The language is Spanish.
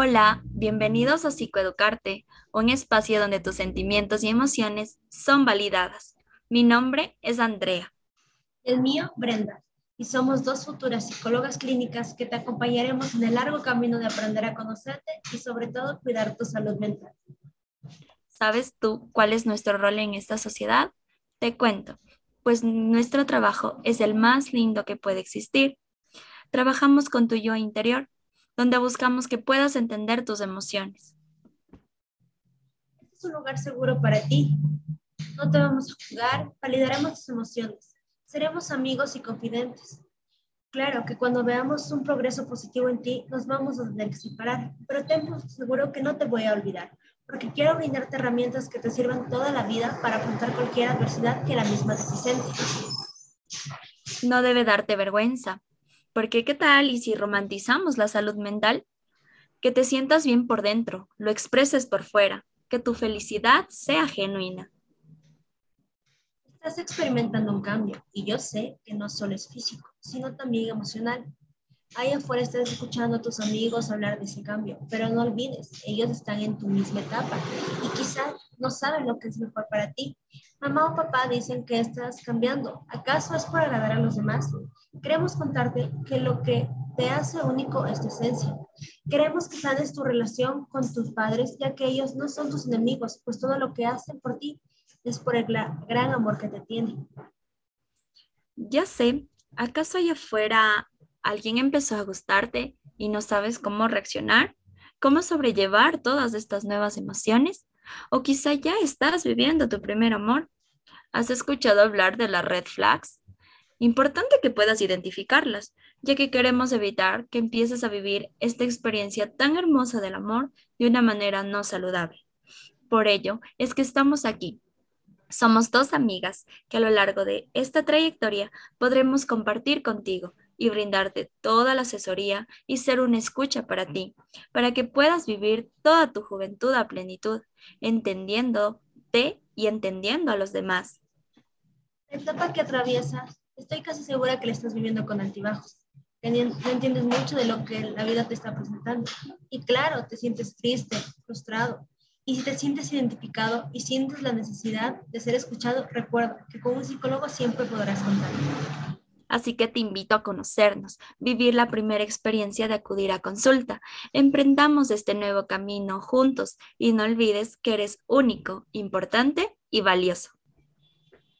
Hola, bienvenidos a Psicoeducarte, un espacio donde tus sentimientos y emociones son validadas. Mi nombre es Andrea. El mío, Brenda. Y somos dos futuras psicólogas clínicas que te acompañaremos en el largo camino de aprender a conocerte y sobre todo cuidar tu salud mental. ¿Sabes tú cuál es nuestro rol en esta sociedad? Te cuento, pues nuestro trabajo es el más lindo que puede existir. Trabajamos con tu yo interior donde buscamos que puedas entender tus emociones. Este es un lugar seguro para ti. No te vamos a juzgar, validaremos tus emociones. Seremos amigos y confidentes. Claro que cuando veamos un progreso positivo en ti, nos vamos a tener que separar, pero ten seguro que no te voy a olvidar, porque quiero brindarte herramientas que te sirvan toda la vida para afrontar cualquier adversidad que la misma te presente. No debe darte vergüenza. Porque qué tal y si romantizamos la salud mental? Que te sientas bien por dentro, lo expreses por fuera, que tu felicidad sea genuina. Estás experimentando un cambio y yo sé que no solo es físico, sino también emocional. Ahí afuera estás escuchando a tus amigos hablar de ese cambio, pero no olvides, ellos están en tu misma etapa y quizás no saben lo que es mejor para ti. Mamá o papá dicen que estás cambiando. ¿Acaso es por agradar a los demás? Queremos contarte que lo que te hace único es tu esencia. Queremos que sanes tu relación con tus padres, ya que ellos no son tus enemigos, pues todo lo que hacen por ti es por el gran amor que te tienen. Ya sé, ¿acaso allá afuera alguien empezó a gustarte y no sabes cómo reaccionar, cómo sobrellevar todas estas nuevas emociones, o quizá ya estás viviendo tu primer amor. ¿Has escuchado hablar de las red flags? Importante que puedas identificarlas, ya que queremos evitar que empieces a vivir esta experiencia tan hermosa del amor de una manera no saludable. Por ello es que estamos aquí. Somos dos amigas que a lo largo de esta trayectoria podremos compartir contigo y brindarte toda la asesoría y ser una escucha para ti, para que puedas vivir toda tu juventud a plenitud, entendiéndote y entendiendo a los demás. La etapa que atraviesas, estoy casi segura que la estás viviendo con altibajos. No entiendes mucho de lo que la vida te está presentando. Y claro, te sientes triste, frustrado. Y si te sientes identificado y sientes la necesidad de ser escuchado, recuerda que con un psicólogo siempre podrás contar. Así que te invito a conocernos, vivir la primera experiencia de acudir a consulta. Emprendamos este nuevo camino juntos y no olvides que eres único, importante y valioso.